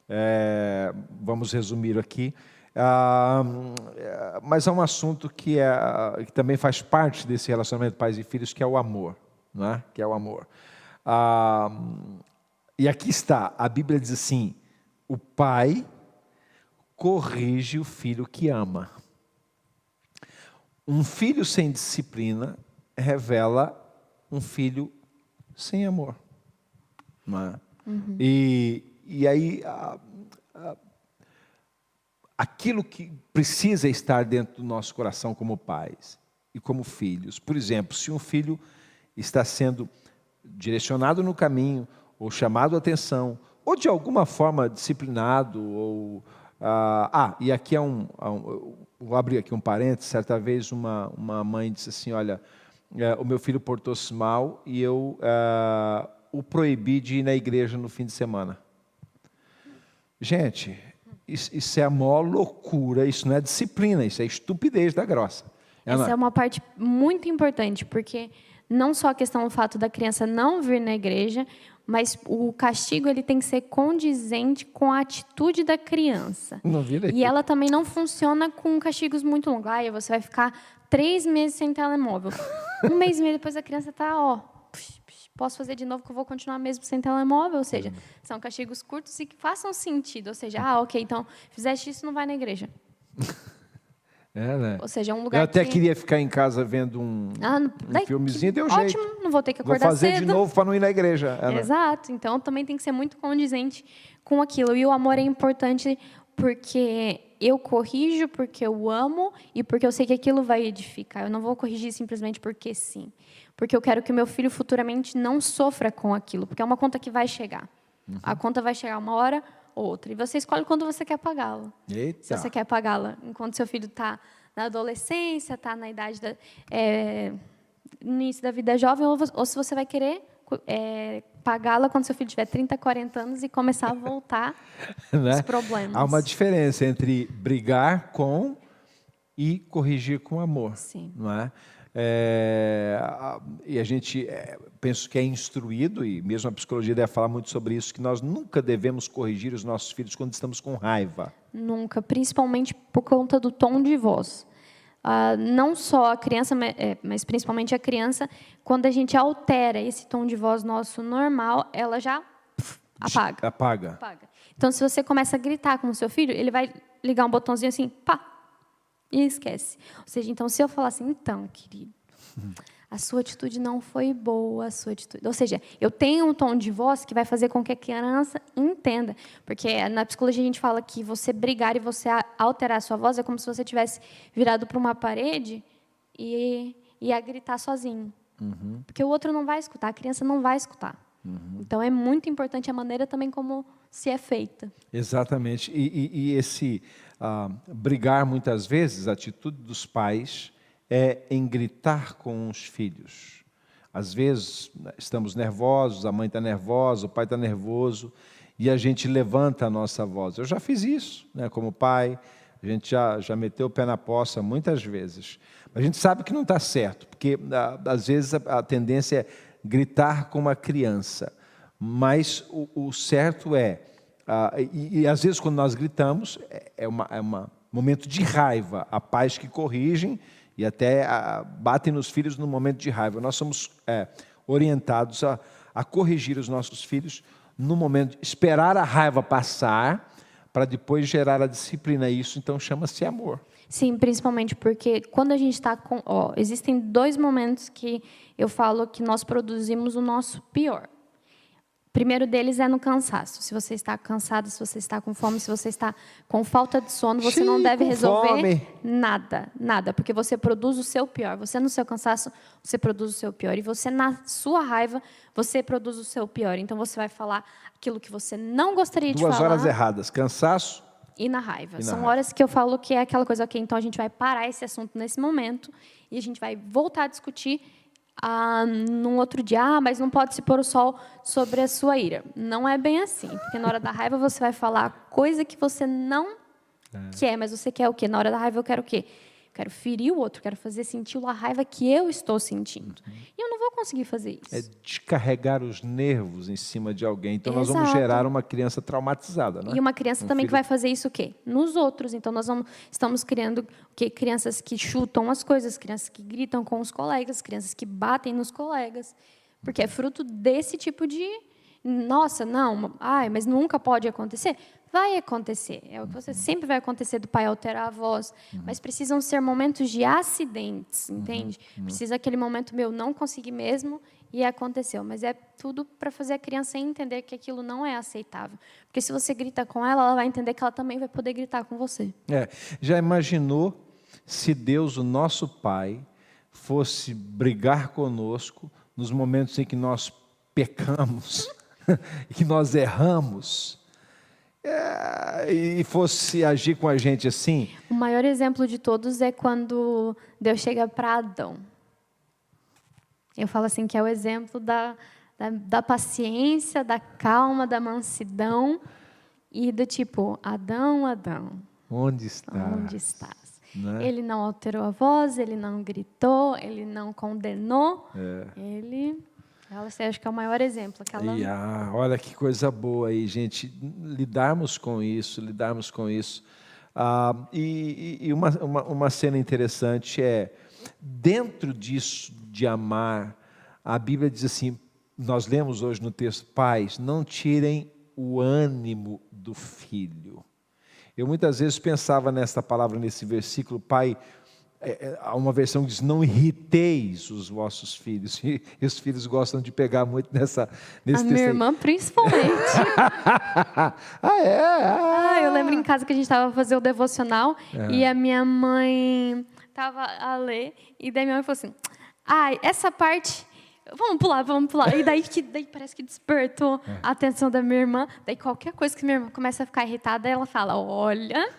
é, vamos resumir aqui. Ah, mas é um assunto que, é, que também faz parte desse relacionamento pais e filhos, que é o amor, não é? que é o amor. Ah, e aqui está, a Bíblia diz assim: o pai corrige o filho que ama. Um filho sem disciplina revela um filho sem amor. É? Uhum. E, e aí, a, a, aquilo que precisa estar dentro do nosso coração como pais e como filhos. Por exemplo, se um filho está sendo direcionado no caminho, ou chamado a atenção, ou de alguma forma disciplinado, ou ah, ah e aqui é um, é um, vou abrir aqui um parênteses, certa vez uma, uma mãe disse assim, olha, é, o meu filho portou-se mal e eu é, o proibi de ir na igreja no fim de semana. Gente, isso, isso é a maior loucura, isso não é disciplina, isso é estupidez da grossa. Essa é uma parte muito importante, porque não só a questão do fato da criança não vir na igreja, mas o castigo ele tem que ser condizente com a atitude da criança. Não vira E ela também não funciona com castigos muito longos. Ah, você vai ficar três meses sem telemóvel. Um mês e meio depois a criança está, ó, posso fazer de novo que eu vou continuar mesmo sem telemóvel. Ou seja, são castigos curtos e que façam sentido. Ou seja, ah, ok, então fizeste isso, não vai na igreja. É, né? Ou seja, é um lugar Eu até que... queria ficar em casa vendo um, ah, daí, um filmezinho, deu ótimo, jeito. Ótimo, não vou ter que acordar Vou fazer cedo. de novo para não ir na igreja. É, né? Exato. Então, também tem que ser muito condizente com aquilo. E o amor é importante porque eu corrijo porque eu amo e porque eu sei que aquilo vai edificar. Eu não vou corrigir simplesmente porque sim. Porque eu quero que o meu filho futuramente não sofra com aquilo, porque é uma conta que vai chegar. Uhum. A conta vai chegar uma hora outra. E você escolhe quando você quer pagá-la. Se você quer pagá-la enquanto seu filho está na adolescência, está na idade da, é, no início da vida jovem, ou, ou se você vai querer é, pagá-la quando seu filho tiver 30, 40 anos e começar a voltar né? os problemas. Há uma diferença entre brigar com e corrigir com amor. Sim. Não é? É, e a gente é, penso que é instruído e mesmo a psicologia deve falar muito sobre isso que nós nunca devemos corrigir os nossos filhos quando estamos com raiva. Nunca, principalmente por conta do tom de voz. Ah, não só a criança, é, mas principalmente a criança, quando a gente altera esse tom de voz nosso normal, ela já pf, apaga. Apaga. apaga. Então, se você começa a gritar com o seu filho, ele vai ligar um botãozinho assim, pá, e esquece. Ou seja, então, se eu falar assim, então, querido, a sua atitude não foi boa, a sua atitude. Ou seja, eu tenho um tom de voz que vai fazer com que a criança entenda. Porque na psicologia a gente fala que você brigar e você alterar a sua voz é como se você tivesse virado para uma parede e ia gritar sozinho. Porque o outro não vai escutar, a criança não vai escutar. Então é muito importante a maneira também como se é feita. Exatamente. E, e- e esse ah, brigar, muitas vezes, a atitude dos pais é em gritar com os filhos. Às vezes, né, estamos nervosos, a mãe está nervosa, o pai está nervoso, e a gente levanta a nossa voz. Eu já fiz isso, né, como pai, a gente já, já meteu o pé na poça muitas vezes. A gente sabe que não está certo, porque às vezes a, a tendência é gritar com uma criança. Mas o, o certo é, ah, e, e às vezes quando nós gritamos, é, é uma- é um momento de raiva. Há pais que corrigem e até ah, batem nos filhos no momento de raiva. Nós somos é, orientados a, a corrigir os nossos filhos no momento, esperar a raiva passar para depois gerar a disciplina. Isso então chama-se amor. Sim, principalmente porque quando a gente está com. Ó, existem dois momentos que eu falo que nós produzimos o nosso pior. Primeiro deles é no cansaço. Se você está cansado, se você está com fome, se você está com falta de sono, você não Xiii, deve com resolver fome. nada, nada, porque você produz o seu pior. Você no seu cansaço, você produz o seu pior. E você na sua raiva, você produz o seu pior. Então você vai falar aquilo que você não gostaria de Duas falar. horas erradas: cansaço E na raiva. E na São raiva. horas que eu falo que é aquela coisa, ok, então a gente vai parar esse assunto nesse momento e a gente vai voltar a discutir ah, num outro dia. Ah, mas não pode se pôr o sol sobre a sua ira. Não é bem assim, porque na hora da raiva você vai falar coisa que você não É. quer, mas você quer o quê? Na hora da raiva eu quero o quê? Quero ferir o outro, quero fazer sentir a raiva que eu estou sentindo. E eu não vou conseguir fazer isso. é descarregar os nervos em cima de alguém. Então nós vamos Exato. gerar uma criança traumatizada, né? E uma criança Um também que filho- vai fazer isso o quê? Nos outros. Então, nós vamos, estamos criando o quê? crianças que chutam as coisas, crianças que gritam com os colegas, crianças que batem nos colegas. Porque é fruto desse tipo de. Nossa, não, ai, mas nunca pode acontecer. Vai acontecer. É o que você sempre vai acontecer do pai alterar a voz. Mas precisam ser momentos de acidentes, entende? Precisa aquele momento meu, não consegui mesmo e aconteceu. Mas é tudo para fazer a criança entender que aquilo não é aceitável. Porque se você grita com ela, ela vai entender que ela também vai poder gritar com você. É, já imaginou se Deus, o nosso Pai, fosse brigar conosco nos momentos em que nós pecamos, e que nós erramos, é, e fosse agir com a gente assim? O maior exemplo de todos é quando Deus chega para Adão. Eu falo assim que é o exemplo da, da, da paciência, da calma, da mansidão e do tipo, Adão, Adão, Onde está? onde estás? Né? Ele não alterou a voz, ele não gritou, ele não condenou, É. ele... Ela, assim, acho que é o maior exemplo. Ah, olha que coisa boa aí, gente. Lidarmos com isso, lidarmos com isso. Ah, e e- e uma, uma, uma cena interessante é, dentro disso de amar, a Bíblia diz assim: nós lemos hoje no texto, pais, não tirem o ânimo do filho. Eu muitas vezes pensava nessa palavra, nesse versículo, pai. É, é, há uma versão que diz: Não irriteis os vossos filhos. E, os filhos gostam de pegar muito nessa, A nesse minha texto. aí. irmã, principalmente. ah, é? Ah, Ah, eu lembro em casa que a gente estava fazendo o devocional É. e a minha mãe estava a ler e daí minha mãe falou assim: "Ai, essa parte vamos pular, vamos pular. E daí, que, daí parece que despertou é. a atenção da minha irmã. Daí qualquer coisa que minha irmã começa a ficar irritada, ela fala: Olha,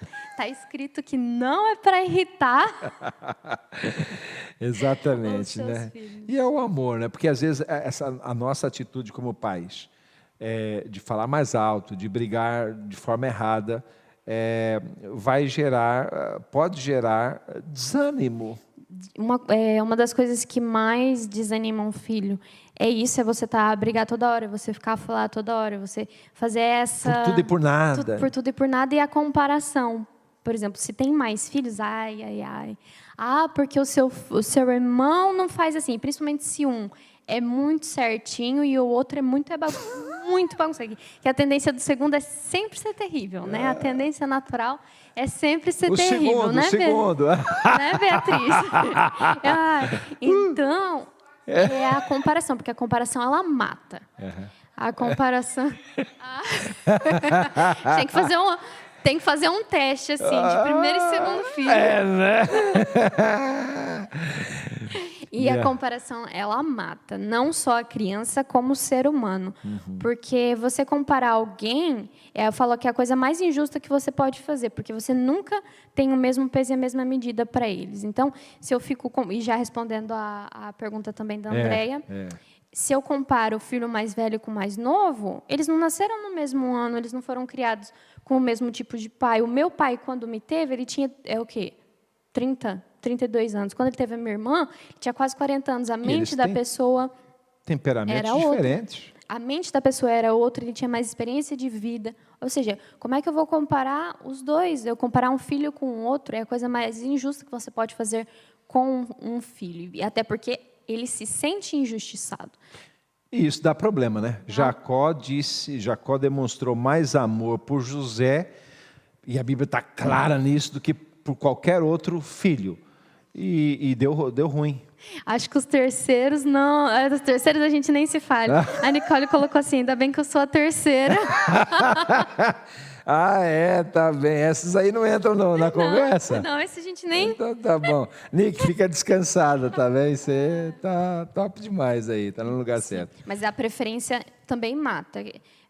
tá escrito que não é para irritar. Exatamente, né? Filhos. E é o amor, né? Porque às vezes é, essa, a nossa atitude como pais, é, de falar mais alto, de brigar de forma errada, é, vai gerar, pode gerar desânimo uma, é, uma das coisas que mais desanima um filho é isso, é você estar tá, brigar toda hora, você ficar a falar toda hora, você fazer essa... Por tudo e por nada. Tu, por tudo e por nada, e a comparação. Por exemplo, se tem mais filhos, ai, ai, ai. Ah, porque o seu, o seu irmão não faz assim, principalmente se um é muito certinho e o outro é muito, é muito bagunçado. Que a tendência do segundo é sempre ser terrível, né? A tendência natural é sempre ser o terrível, segundo, né, o segundo. né, Beatriz? ah, então, é a comparação, porque a comparação ela mata. Uhum. A comparação. Ah. Tem que fazer um. Tem que fazer um teste, assim, de primeiro e segundo filho. É, né? E yeah. a comparação, ela mata, não só a criança, como o ser humano. Uhum. Porque você comparar alguém, é, falou que é a coisa mais injusta que você pode fazer, porque você nunca tem o mesmo peso e a mesma medida para eles. Então, se eu fico com. E já respondendo a, a pergunta também da é, Andrea. É, é. Se eu comparo o filho mais velho com o mais novo, eles não nasceram no mesmo ano, eles não foram criados com o mesmo tipo de pai. O meu pai, quando me teve, ele tinha é o quê? 30, 32 anos. Quando ele teve a minha irmã, ele tinha quase 40 anos. A mente da pessoa temperamentos era diferentes. Outra. A mente da pessoa era outra, ele tinha mais experiência de vida. Ou seja, como é que eu vou comparar os dois? Eu comparar um filho com o outro é a coisa mais injusta que você pode fazer com um filho. E até porque ele se sente injustiçado. E isso dá problema, né? Jacó disse, Jacó demonstrou mais amor por José, e a Bíblia está clara nisso, do que por qualquer outro filho. E, e, deu, deu ruim. Acho que os terceiros não. É, os terceiros a gente nem se fala. A Nicole colocou assim: ainda bem que eu sou a terceira. ah, é, tá bem. Essas aí não entram no, na conversa? Não, esse a gente nem. Então tá bom. Nick, fica descansada, tá bem? Você tá top demais aí, tá no lugar Sim, certo. Mas a preferência também mata.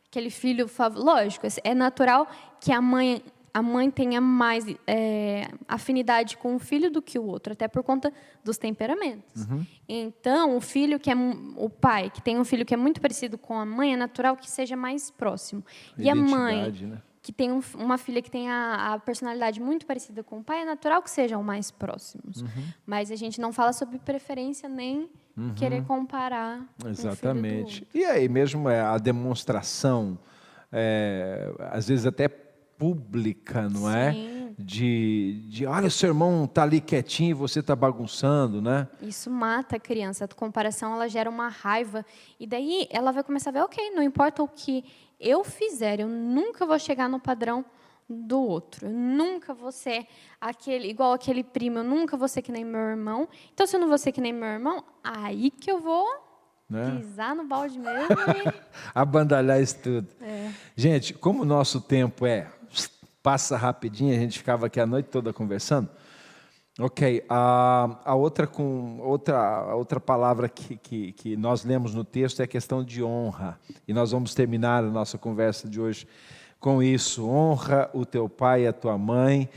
Aquele filho, lógico, é natural que a mãe a mãe tenha mais é, afinidade com o filho do que o outro, até por conta dos temperamentos. Uhum. Então, o filho que é o pai que tem um filho que é muito parecido com a mãe, é natural que seja mais próximo. E a mãe né? Que tem um, uma filha que tem a, a, personalidade muito parecida com o pai, é natural que sejam mais próximos. Uhum. Mas a gente não fala sobre preferência nem uhum. querer comparar. Exatamente. e aí mesmo é, a demonstração, é, às vezes até pública, não é? Sim. é? De, de, olha, seu irmão está ali quietinho e você está bagunçando, né? Isso mata a criança. A comparação, ela gera uma raiva. E daí ela vai começar a ver, ok, não importa o que eu fizer, eu nunca vou chegar no padrão do outro. Eu nunca vou ser aquele, igual aquele primo, eu nunca vou ser que nem meu irmão. Então, se eu não vou ser que nem meu irmão, aí que eu vou né? pisar no balde mesmo e... Abandalhar isso tudo. É. Gente, como o nosso tempo é passa rapidinho, a gente ficava aqui a noite toda conversando. Ok, a, a outra, com, outra, outra palavra que, que, que nós lemos no texto é a questão de honra. E nós vamos terminar a nossa conversa de hoje com isso. Honra o teu pai e a tua mãe,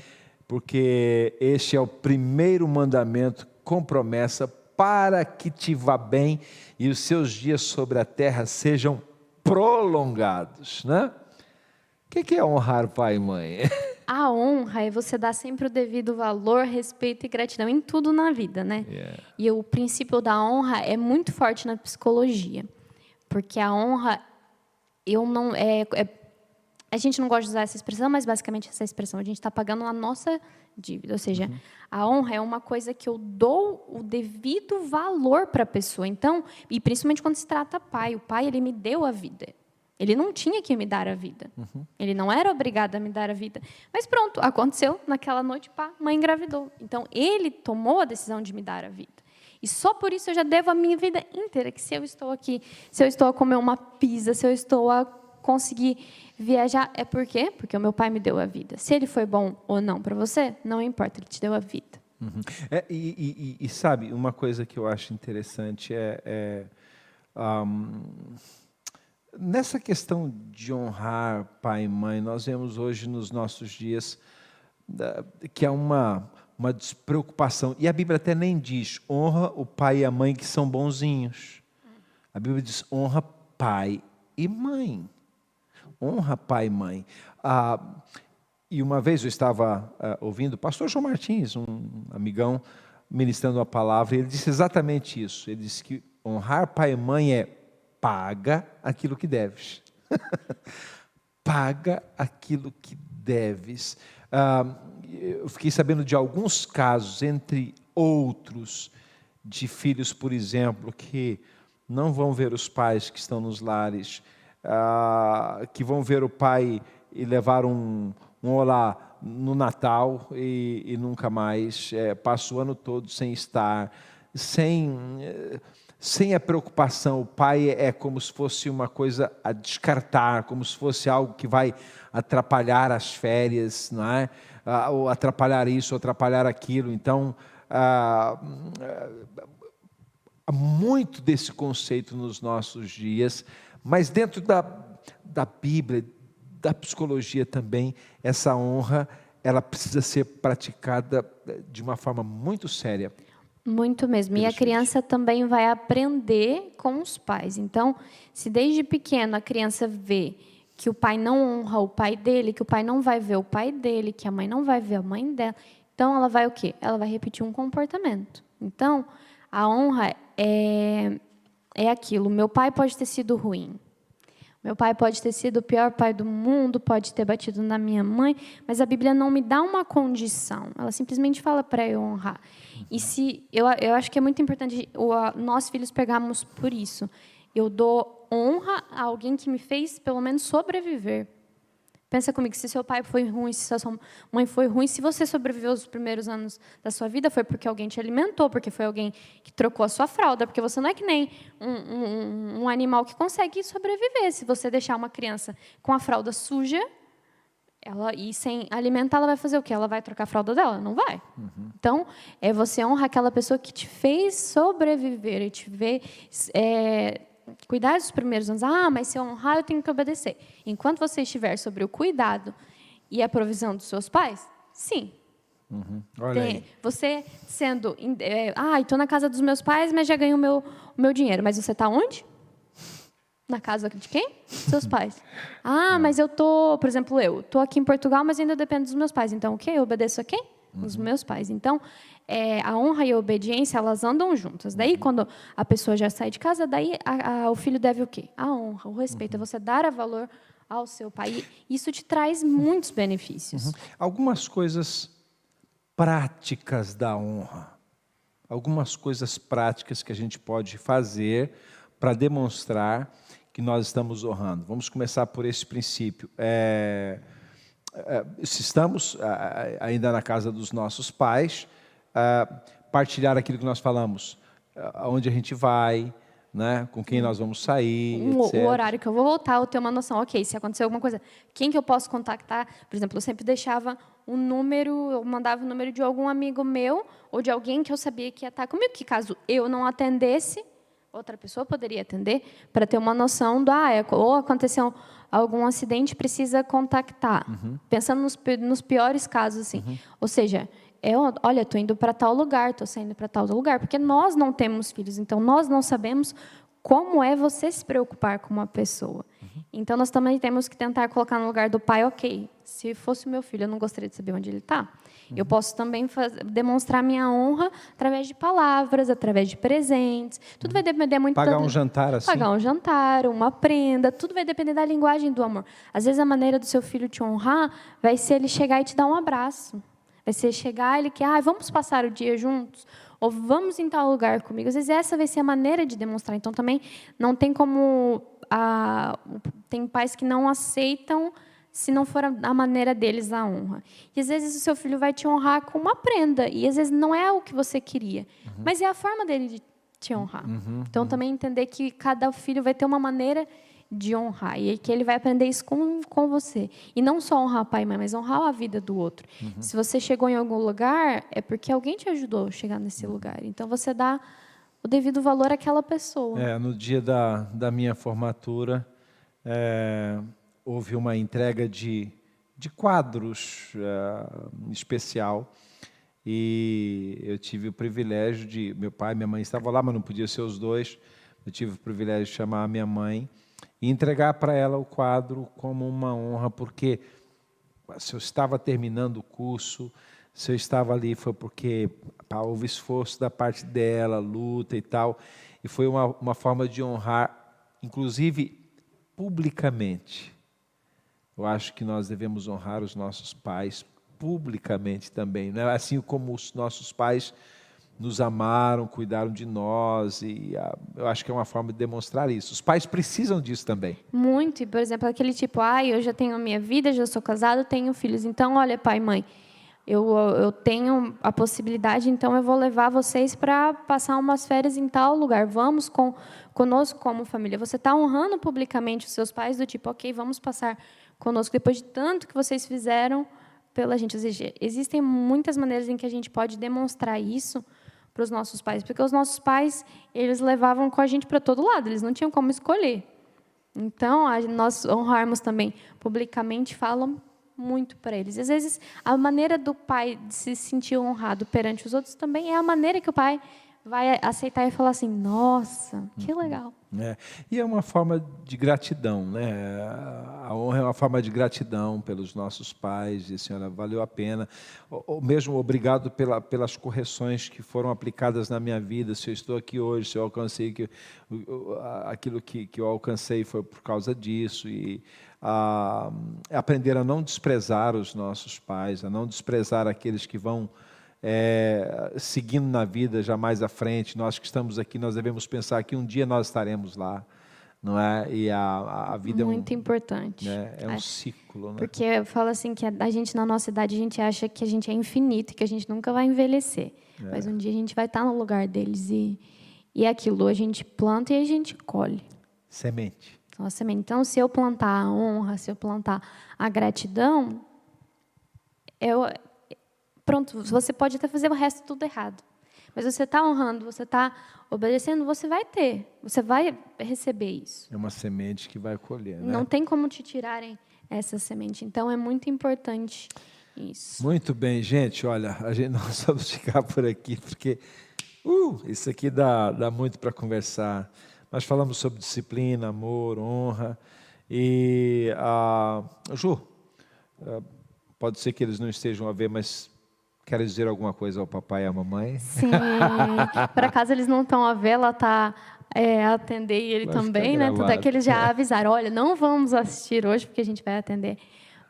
porque este é o primeiro mandamento com promessa para que te vá bem e os seus dias sobre a terra sejam prolongados, né? O que é honrar pai e mãe? A honra é você dar sempre o devido valor, respeito e gratidão em tudo na vida, né? Yeah. E o princípio da honra é muito forte na psicologia, porque a honra, eu não é, é a gente não gosta de usar essa expressão, mas basicamente essa expressão a gente está pagando a nossa dívida, ou seja, uhum. a honra é uma coisa que eu dou o devido valor para a pessoa. Então, e principalmente quando se trata pai, o pai ele me deu a vida. Ele não tinha que me dar a vida. Uhum. Ele não era obrigado a me dar a vida. Mas pronto, aconteceu naquela noite, pá, mãe engravidou. Então ele tomou a decisão de me dar a vida. E só por isso eu já devo a minha vida inteira. Que se eu estou aqui, se eu estou a comer uma pizza, se eu estou a conseguir viajar, é por quê? Porque o meu pai me deu a vida. Se ele foi bom ou não para você, não importa, ele te deu a vida. Uhum. É, e, e, e, sabe, uma coisa que eu acho interessante é, é Um, nessa questão de honrar pai e mãe, nós vemos hoje nos nossos dias que há uma, uma despreocupação. E a Bíblia até nem diz honra o pai e a mãe que são bonzinhos. A Bíblia diz honra pai e mãe. Honra pai e mãe. Ah, e uma vez eu estava ah, ouvindo o pastor João Martins, um amigão, ministrando uma palavra, e ele disse exatamente isso. Ele disse que honrar pai e mãe é paga aquilo que deves. paga aquilo que deves. Ah, eu fiquei sabendo de alguns casos, entre outros, de filhos, por exemplo, que não vão ver os pais que estão nos lares, ah, que vão ver o pai e levar um, um olá no Natal e, e nunca mais, é, passa o ano todo sem estar, sem, sem a preocupação. O pai é como se fosse uma coisa a descartar, como se fosse algo que vai atrapalhar as férias, não é? Ah, ou atrapalhar isso, ou atrapalhar aquilo. Então, ah, há muito desse conceito nos nossos dias, mas dentro da, da Bíblia, da psicologia também, essa honra ela precisa ser praticada eh, de uma forma muito séria. Muito mesmo. E a criança também vai aprender com os pais. Então, se desde pequeno a criança vê que o pai não honra o pai dele, que o pai não vai ver o pai dele, que a mãe não vai ver a mãe dela, então ela vai o quê? Ela vai repetir um comportamento. Então, a honra é, é aquilo. Meu pai pode ter sido ruim. Meu pai pode ter sido o pior pai do mundo, pode ter batido na minha mãe, mas a Bíblia não me dá uma condição. Ela simplesmente fala para eu honrar. E se eu, eu acho que é muito importante nós filhos pegarmos por isso. Eu dou honra a alguém que me fez pelo menos sobreviver. Pensa comigo, se seu pai foi ruim, se sua mãe foi ruim, se você sobreviveu os primeiros anos da sua vida, foi porque alguém te alimentou, porque foi alguém que trocou a sua fralda, porque você não é que nem um, um, um animal que consegue sobreviver. Se você deixar uma criança com a fralda suja, ela e sem alimentar, ela vai fazer o quê? Ela vai trocar a fralda dela? Não vai. Uhum. Então, é você honra aquela pessoa que te fez sobreviver e te fez é, cuidar dos primeiros anos. Ah, mas se eu honrar, eu tenho que obedecer. Enquanto você estiver sobre o cuidado e a provisão dos seus pais, sim. Uhum. Tem. Você sendo. É, ah, estou na casa dos meus pais, mas já ganho o meu, o meu dinheiro. Mas você está onde? Na casa de quem? Seus pais. Ah, é. mas eu tô, por exemplo, eu estou aqui em Portugal, mas ainda dependo dos meus pais. Então, o quê? Eu obedeço a quem? Uhum. Os meus pais. Então, é, a honra e a obediência elas andam juntas. Daí, uhum. quando a pessoa já sai de casa, daí a, a, o filho deve o quê? A honra, o respeito, é uhum. é você dar a valor ao seu pai. Isso te traz muitos benefícios. Uhum. Algumas coisas práticas da honra, algumas coisas práticas que a gente pode fazer para demonstrar que nós estamos honrando. Vamos começar por esse princípio. É, é, se estamos ainda na casa dos nossos pais, uh, partilhar aquilo que nós falamos, aonde a gente vai, né, com quem nós vamos sair, o, o, horário que eu vou voltar, eu tenho uma noção, ok, se acontecer alguma coisa, quem que eu posso contactar? Por exemplo, eu sempre deixava um número, eu mandava o número de algum amigo meu ou de alguém que eu sabia que ia estar comigo, que caso eu não atendesse, outra pessoa poderia atender, para ter uma noção do, ah, é, ou aconteceu algum acidente, precisa contactar. Uhum. Pensando nos, nos, piores casos, assim. Uhum. Ou seja, é, olha, estou indo para tal lugar, estou saindo para tal lugar, porque nós não temos filhos, então nós não sabemos como é você se preocupar com uma pessoa. Uhum. Então nós também temos que tentar colocar no lugar do pai, ok, se fosse o meu filho, eu não gostaria de saber onde ele está. Uhum. Eu posso também fazer, demonstrar minha honra através de palavras, através de presentes. Tudo vai depender muito pagar um jantar assim. Pagar um jantar, uma prenda, tudo vai depender da linguagem do amor. Às vezes a maneira do seu filho te honrar vai ser ele chegar e te dar um abraço. Vai ser chegar ele que, ah, vamos passar o dia juntos, ou vamos em tal lugar comigo. Às vezes essa vai ser a maneira de demonstrar. Então também não tem como a, tem pais que não aceitam se não for a maneira deles a honra. E às vezes o seu filho vai te honrar com uma prenda e às vezes não é o que você queria, uhum. mas é a forma dele de te honrar. Uhum, então uhum. também entender que cada filho vai ter uma maneira de honrar. E que ele vai aprender isso com, com você. E não só honrar pai e mãe, mas honrar a vida do outro. Uhum. Se você chegou em algum lugar, é porque alguém te ajudou a chegar nesse uhum. lugar. Então você dá o devido valor àquela pessoa. É, no dia da, da minha formatura, é, houve uma entrega de, de quadros é, especial e eu tive o privilégio de. Meu pai e minha mãe estavam lá, mas não podia ser os dois. Eu tive o privilégio de chamar a minha mãe e entregar para ela o quadro como uma honra, porque se eu estava terminando o curso, se eu estava ali foi porque houve esforço da parte dela, luta e tal, e foi uma, uma forma de honrar, inclusive publicamente. Eu acho que nós devemos honrar os nossos pais publicamente também, né? assim como os nossos pais nos amaram, cuidaram de nós, e a, eu acho que é uma forma de demonstrar isso. Os pais precisam disso também. Muito, e por exemplo, aquele tipo, ah, eu já tenho a minha vida, já sou casado, tenho filhos, então, olha, pai mãe, eu, eu tenho a possibilidade, então eu vou levar vocês para passar umas férias em tal lugar, vamos com, conosco como família. Você está honrando publicamente os seus pais, do tipo, ok, vamos passar conosco, depois de tanto que vocês fizeram pela gente. Ou seja, existem muitas maneiras em que a gente pode demonstrar isso, para os nossos pais, porque os nossos pais eles levavam com a gente para todo lado, eles não tinham como escolher. Então, nós honrarmos também publicamente falam muito para eles. Às vezes, a maneira do pai de se sentir honrado perante os outros também é a maneira que o pai vai aceitar e falar assim: nossa, que uhum. legal. É. E é uma forma de gratidão, né? A honra é uma forma de gratidão pelos nossos pais, e senhora, valeu a pena. Ou mesmo obrigado pela, pelas correções que foram aplicadas na minha vida. Se eu estou aqui hoje, se eu alcancei que, aquilo que, que eu alcancei foi por causa disso. E a, aprender a não desprezar os nossos pais, a não desprezar aqueles que vão é, seguindo na vida já mais à frente. Nós que estamos aqui, nós devemos pensar que um dia nós estaremos lá, não é? E a, a vida muito é um, importante. Né? É um é, ciclo, né? Porque eu falo assim que a gente na nossa idade a gente acha que a gente é infinito, que a gente nunca vai envelhecer, é. mas um dia a gente vai estar no lugar deles e e aquilo a gente planta e a gente colhe. Semente. Nossa semente. Então, se eu plantar a honra, se eu plantar a gratidão, eu, pronto, você pode até fazer o resto tudo errado. Mas você está honrando, você está obedecendo, você vai ter, você vai receber isso. É uma semente que vai colher. Né? Não tem como te tirarem essa semente. Então é muito importante isso. Muito bem, gente. Olha, a gente nós vamos ficar por aqui porque uh, isso aqui dá, dá muito para conversar. Nós falamos sobre disciplina, amor, honra e a uh, Ju. Uh, pode ser que eles não estejam a ver, mas Quer dizer alguma coisa ao papai e à mamãe? Sim. Por acaso eles não estão a ver, ela está é, a atender ele vai também, né? Tudo é que eles já avisaram, olha, não vamos assistir hoje porque a gente vai atender.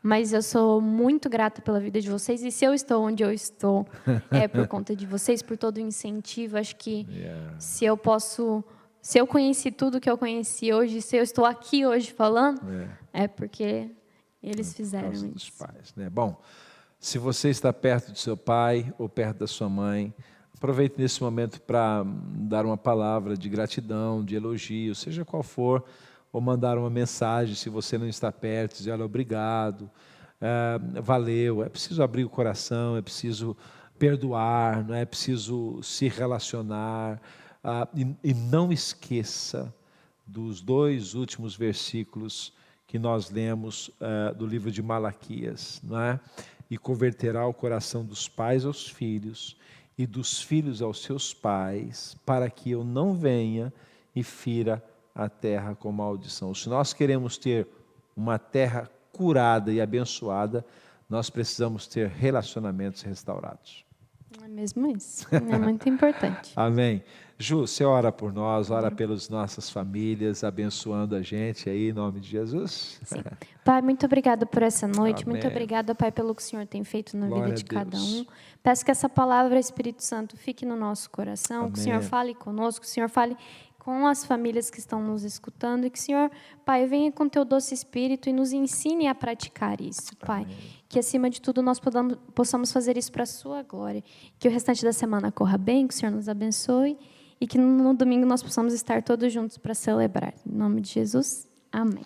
Mas eu sou muito grata pela vida de vocês e se eu estou onde eu estou é por conta de vocês, por todo o incentivo. Acho que yeah. se eu posso, se eu conheci tudo que eu conheci hoje, se eu estou aqui hoje falando, é, é porque eles fizeram isso. Dos pais, né? Bom. Se você está perto do seu pai ou perto da sua mãe, aproveite nesse momento para dar uma palavra de gratidão, de elogio, seja qual for, ou mandar uma mensagem se você não está perto, dizer, olha, obrigado, é, valeu. É preciso abrir o coração, é preciso perdoar, não é, é preciso se relacionar. Ah, e, e não esqueça dos dois últimos versículos que nós lemos uh, do livro de Malaquias, não é? E converterá o coração dos pais aos filhos e dos filhos aos seus pais, para que eu não venha e fira a terra com maldição. Se nós queremos ter uma terra curada e abençoada, nós precisamos ter relacionamentos restaurados. É mesmo isso. É muito importante. Amém. Ju, você ora por nós, ora pelas nossas famílias, abençoando a gente aí, em nome de Jesus. Sim. Pai, muito obrigada por essa noite. Amém. Muito obrigada, Pai, pelo que o Senhor tem feito na Glória vida de cada um. Peço que essa palavra, Espírito Santo, fique no nosso coração, Amém. que o Senhor fale conosco, que o Senhor fale com as famílias que estão nos escutando e que, Senhor, Pai, venha com teu doce espírito e nos ensine a praticar isso, Pai. Amém. Que, acima de tudo, nós podamos, possamos fazer isso para a sua glória. Que o restante da semana corra bem, que o Senhor nos abençoe e que no domingo nós possamos estar todos juntos para celebrar. Em nome de Jesus, amém.